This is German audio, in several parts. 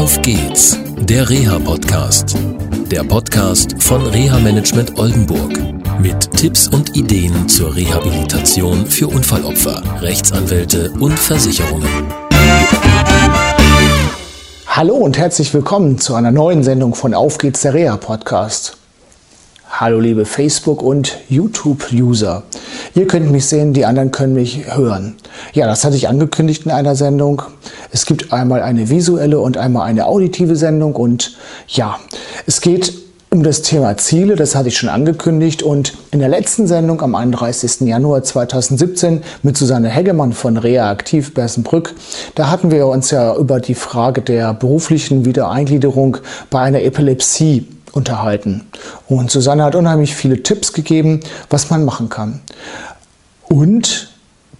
Auf geht's, der Reha-Podcast. Der Podcast von Reha-Management Oldenburg. Mit Tipps und Ideen zur Rehabilitation für Unfallopfer, Rechtsanwälte und Versicherungen. Hallo und herzlich willkommen zu einer neuen Sendung von Auf geht's, der Reha-Podcast. Hallo liebe Facebook- und YouTube-User. Ihr könnt mich sehen, die anderen können mich hören. Ja, das hatte ich angekündigt in einer Sendung. Es gibt einmal eine visuelle und einmal eine auditive Sendung und ja, es geht um das Thema Ziele, das hatte ich schon angekündigt und in der letzten Sendung am 31. Januar 2017 mit Susanne Heggemann von Rea Aktiv Bersenbrück, da hatten wir uns ja über die Frage der beruflichen Wiedereingliederung bei einer Epilepsie unterhalten. Und Susanne hat unheimlich viele Tipps gegeben, was man machen kann. Und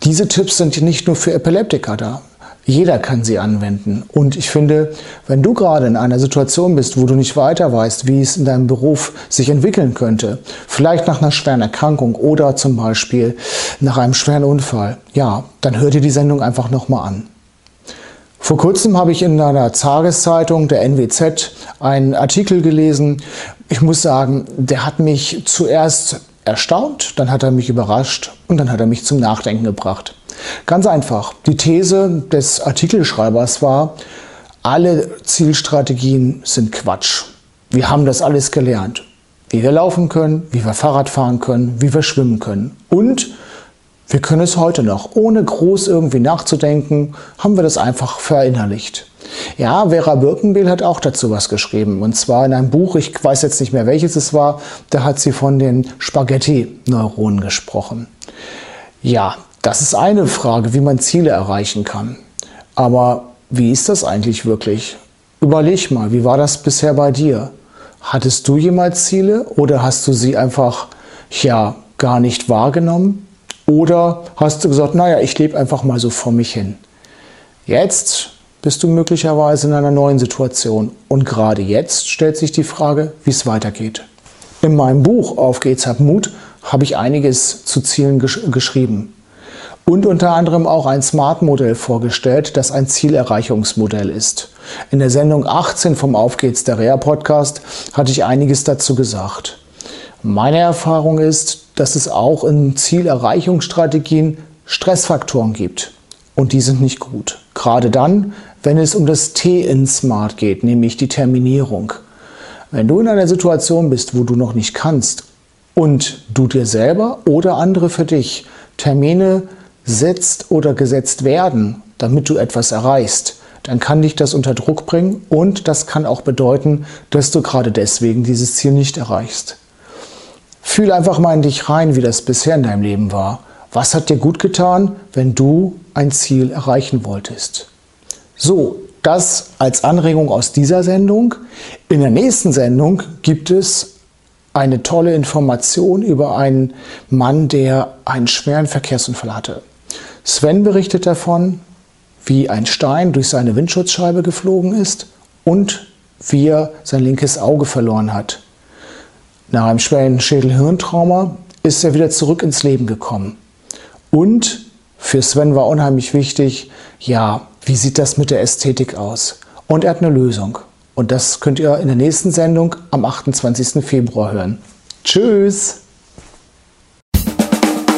diese Tipps sind nicht nur für Epileptiker da. Jeder kann sie anwenden. Und ich finde, wenn du gerade in einer Situation bist, wo du nicht weiter weißt, wie es in deinem Beruf sich entwickeln könnte, vielleicht nach einer schweren Erkrankung oder zum Beispiel nach einem schweren Unfall, ja, dann hör dir die Sendung einfach nochmal an. Vor kurzem habe ich in einer Tageszeitung der NWZ einen Artikel gelesen. Ich muss sagen, der hat mich zuerst erstaunt, dann hat er mich überrascht und dann hat er mich zum Nachdenken gebracht. Ganz einfach. Die These des Artikelschreibers war, alle Zielstrategien sind Quatsch. Wir haben das alles gelernt. Wie wir laufen können, wie wir Fahrrad fahren können, wie wir schwimmen können. Und wir können es heute noch. Ohne groß irgendwie nachzudenken, haben wir das einfach verinnerlicht. Ja, Vera Birkenbiel hat auch dazu was geschrieben. Und zwar in einem Buch, ich weiß jetzt nicht mehr welches es war, da hat sie von den Spaghetti-Neuronen gesprochen. Ja, das ist eine Frage, wie man Ziele erreichen kann. Aber wie ist das eigentlich wirklich? Überleg mal, wie war das bisher bei dir? Hattest du jemals Ziele oder hast du sie einfach ja gar nicht wahrgenommen? Oder hast du gesagt, naja, ich lebe einfach mal so vor mich hin? Jetzt bist du möglicherweise in einer neuen Situation und gerade jetzt stellt sich die Frage, wie es weitergeht. In meinem Buch Auf geht's, hab Mut habe ich einiges zu Zielen gesch geschrieben und unter anderem auch ein Smart-Modell vorgestellt, das ein Zielerreichungsmodell ist. In der Sendung 18 vom Auf geht's der Rea Podcast hatte ich einiges dazu gesagt. Meine Erfahrung ist, dass es auch in Zielerreichungsstrategien Stressfaktoren gibt. Und die sind nicht gut. Gerade dann, wenn es um das T in Smart geht, nämlich die Terminierung. Wenn du in einer Situation bist, wo du noch nicht kannst und du dir selber oder andere für dich Termine setzt oder gesetzt werden, damit du etwas erreichst, dann kann dich das unter Druck bringen und das kann auch bedeuten, dass du gerade deswegen dieses Ziel nicht erreichst. Fühl einfach mal in dich rein, wie das bisher in deinem Leben war. Was hat dir gut getan, wenn du ein Ziel erreichen wolltest? So, das als Anregung aus dieser Sendung. In der nächsten Sendung gibt es eine tolle Information über einen Mann, der einen schweren Verkehrsunfall hatte. Sven berichtet davon, wie ein Stein durch seine Windschutzscheibe geflogen ist und wie er sein linkes Auge verloren hat. Nach einem schweren Schädelhirntrauma ist er wieder zurück ins Leben gekommen. Und für Sven war unheimlich wichtig, ja, wie sieht das mit der Ästhetik aus? Und er hat eine Lösung. Und das könnt ihr in der nächsten Sendung am 28. Februar hören. Tschüss!